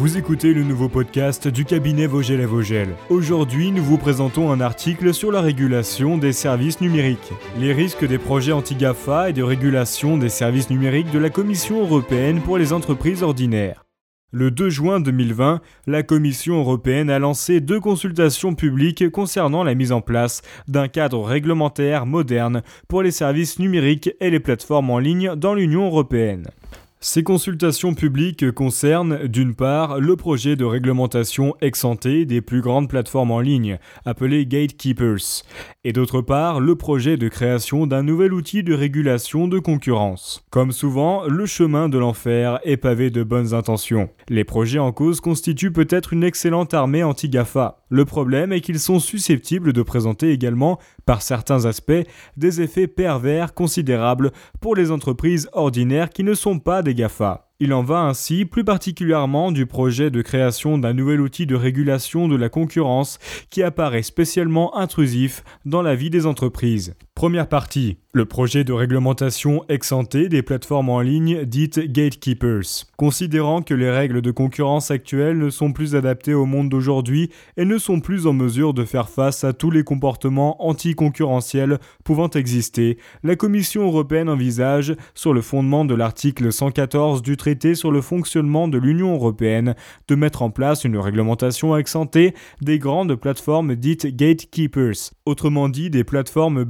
Vous écoutez le nouveau podcast du cabinet Vogel à Vogel. Aujourd'hui, nous vous présentons un article sur la régulation des services numériques. Les risques des projets anti-GAFA et de régulation des services numériques de la Commission européenne pour les entreprises ordinaires. Le 2 juin 2020, la Commission européenne a lancé deux consultations publiques concernant la mise en place d'un cadre réglementaire moderne pour les services numériques et les plateformes en ligne dans l'Union européenne. Ces consultations publiques concernent, d'une part, le projet de réglementation ex des plus grandes plateformes en ligne, appelé Gatekeepers, et d'autre part, le projet de création d'un nouvel outil de régulation de concurrence. Comme souvent, le chemin de l'enfer est pavé de bonnes intentions. Les projets en cause constituent peut-être une excellente armée anti-GAFA. Le problème est qu'ils sont susceptibles de présenter également, par certains aspects, des effets pervers considérables pour les entreprises ordinaires qui ne sont pas des Il en va ainsi plus particulièrement du projet de création d'un nouvel outil de régulation de la concurrence qui apparaît spécialement intrusif dans la vie des entreprises. Première partie, le projet de réglementation ex des plateformes en ligne dites gatekeepers. Considérant que les règles de concurrence actuelles ne sont plus adaptées au monde d'aujourd'hui et ne sont plus en mesure de faire face à tous les comportements anticoncurrentiels pouvant exister, la Commission européenne envisage, sur le fondement de l'article 114 du traité sur le fonctionnement de l'Union européenne, de mettre en place une réglementation ex des grandes plateformes dites gatekeepers, autrement dit des plateformes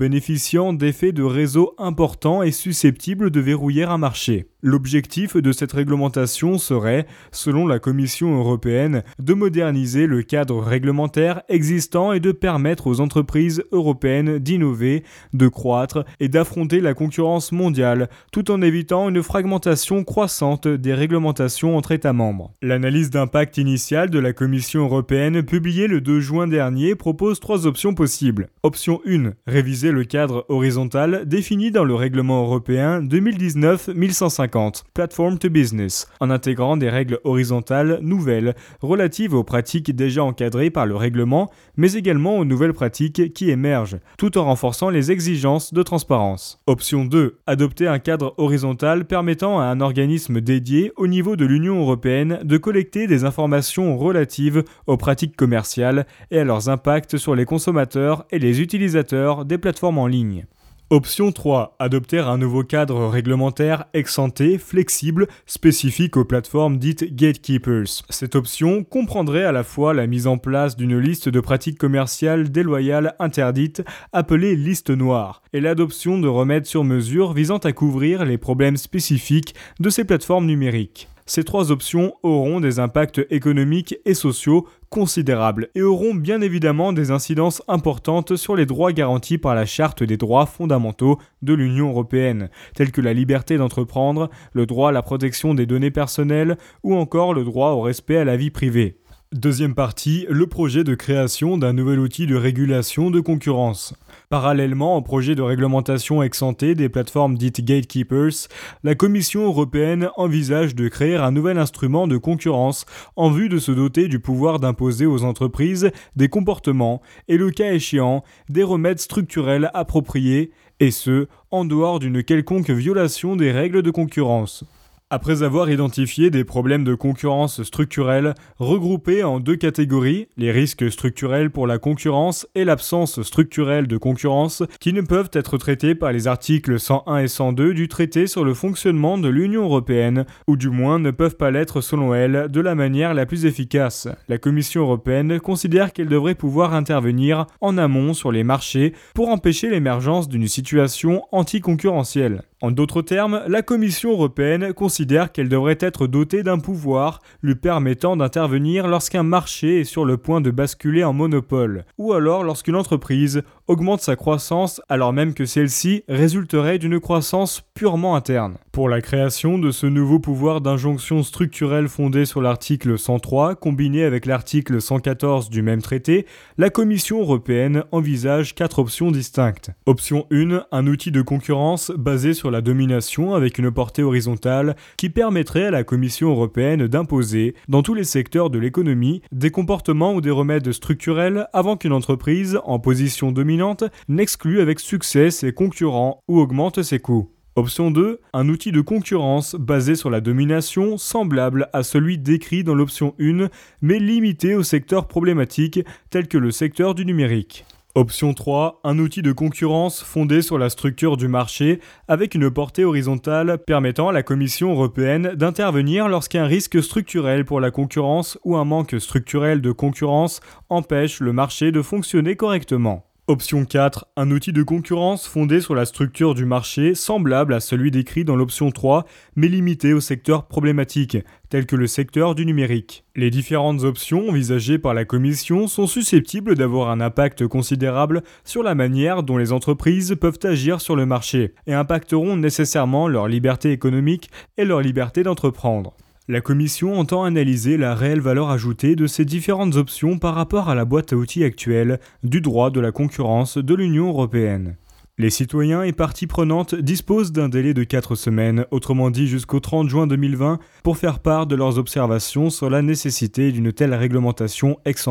d'effets de réseau importants et susceptibles de verrouiller un marché. L'objectif de cette réglementation serait, selon la Commission européenne, de moderniser le cadre réglementaire existant et de permettre aux entreprises européennes d'innover, de croître et d'affronter la concurrence mondiale, tout en évitant une fragmentation croissante des réglementations entre États membres. L'analyse d'impact initiale de la Commission européenne publiée le 2 juin dernier propose trois options possibles. Option 1. Réviser le cadre horizontal défini dans le règlement européen 2019-1150 Platform to Business, en intégrant des règles horizontales nouvelles relatives aux pratiques déjà encadrées par le règlement, mais également aux nouvelles pratiques qui émergent, tout en renforçant les exigences de transparence. Option 2. Adopter un cadre horizontal permettant à un organisme dédié au niveau de l'Union européenne de collecter des informations relatives aux pratiques commerciales et à leurs impacts sur les consommateurs et les utilisateurs des plateformes en ligne. Option 3. Adopter un nouveau cadre réglementaire ex-ante, flexible, spécifique aux plateformes dites gatekeepers. Cette option comprendrait à la fois la mise en place d'une liste de pratiques commerciales déloyales interdites, appelée liste noire, et l'adoption de remèdes sur mesure visant à couvrir les problèmes spécifiques de ces plateformes numériques. Ces trois options auront des impacts économiques et sociaux considérables et auront bien évidemment des incidences importantes sur les droits garantis par la Charte des droits fondamentaux de l'Union européenne, tels que la liberté d'entreprendre, le droit à la protection des données personnelles ou encore le droit au respect à la vie privée. Deuxième partie, le projet de création d'un nouvel outil de régulation de concurrence. Parallèlement au projet de réglementation ex des plateformes dites gatekeepers, la Commission européenne envisage de créer un nouvel instrument de concurrence en vue de se doter du pouvoir d'imposer aux entreprises des comportements et le cas échéant des remèdes structurels appropriés, et ce, en dehors d'une quelconque violation des règles de concurrence. Après avoir identifié des problèmes de concurrence structurelle regroupés en deux catégories, les risques structurels pour la concurrence et l'absence structurelle de concurrence, qui ne peuvent être traités par les articles 101 et 102 du traité sur le fonctionnement de l'Union européenne, ou du moins ne peuvent pas l'être selon elle de la manière la plus efficace. La Commission européenne considère qu'elle devrait pouvoir intervenir en amont sur les marchés pour empêcher l'émergence d'une situation anticoncurrentielle. En d'autres termes, la Commission européenne considère qu'elle devrait être dotée d'un pouvoir lui permettant d'intervenir lorsqu'un marché est sur le point de basculer en monopole, ou alors lorsqu'une entreprise augmente sa croissance alors même que celle-ci résulterait d'une croissance purement interne. Pour la création de ce nouveau pouvoir d'injonction structurelle fondé sur l'article 103 combiné avec l'article 114 du même traité, la Commission européenne envisage quatre options distinctes. Option 1, un outil de concurrence basé sur la domination avec une portée horizontale qui permettrait à la Commission européenne d'imposer, dans tous les secteurs de l'économie, des comportements ou des remèdes structurels avant qu'une entreprise, en position dominante, n'exclue avec succès ses concurrents ou augmente ses coûts. Option 2, un outil de concurrence basé sur la domination semblable à celui décrit dans l'option 1, mais limité aux secteurs problématiques tels que le secteur du numérique. Option 3, un outil de concurrence fondé sur la structure du marché avec une portée horizontale permettant à la Commission européenne d'intervenir lorsqu'un risque structurel pour la concurrence ou un manque structurel de concurrence empêche le marché de fonctionner correctement. Option 4, un outil de concurrence fondé sur la structure du marché semblable à celui décrit dans l'option 3, mais limité au secteur problématique, tel que le secteur du numérique. Les différentes options envisagées par la Commission sont susceptibles d'avoir un impact considérable sur la manière dont les entreprises peuvent agir sur le marché, et impacteront nécessairement leur liberté économique et leur liberté d'entreprendre. La Commission entend analyser la réelle valeur ajoutée de ces différentes options par rapport à la boîte à outils actuelle du droit de la concurrence de l'Union européenne. Les citoyens et parties prenantes disposent d'un délai de 4 semaines, autrement dit jusqu'au 30 juin 2020, pour faire part de leurs observations sur la nécessité d'une telle réglementation ex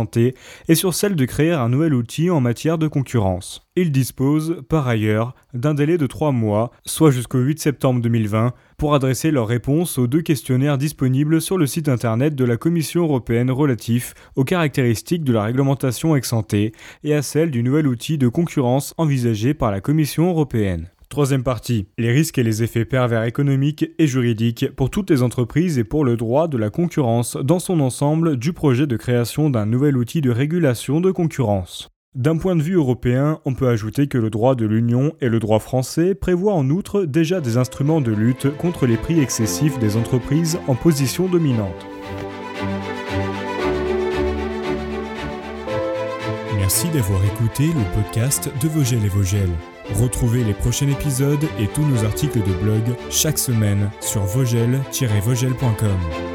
et sur celle de créer un nouvel outil en matière de concurrence. Ils disposent, par ailleurs, d'un délai de 3 mois, soit jusqu'au 8 septembre 2020, pour adresser leurs réponses aux deux questionnaires disponibles sur le site internet de la Commission européenne relatifs aux caractéristiques de la réglementation ex et à celle du nouvel outil de concurrence envisagé par la Commission européenne. Troisième partie, les risques et les effets pervers économiques et juridiques pour toutes les entreprises et pour le droit de la concurrence dans son ensemble du projet de création d'un nouvel outil de régulation de concurrence. D'un point de vue européen, on peut ajouter que le droit de l'Union et le droit français prévoient en outre déjà des instruments de lutte contre les prix excessifs des entreprises en position dominante. Merci d'avoir écouté le podcast de Vogel et Vogel. Retrouvez les prochains épisodes et tous nos articles de blog chaque semaine sur vogel-vogel.com.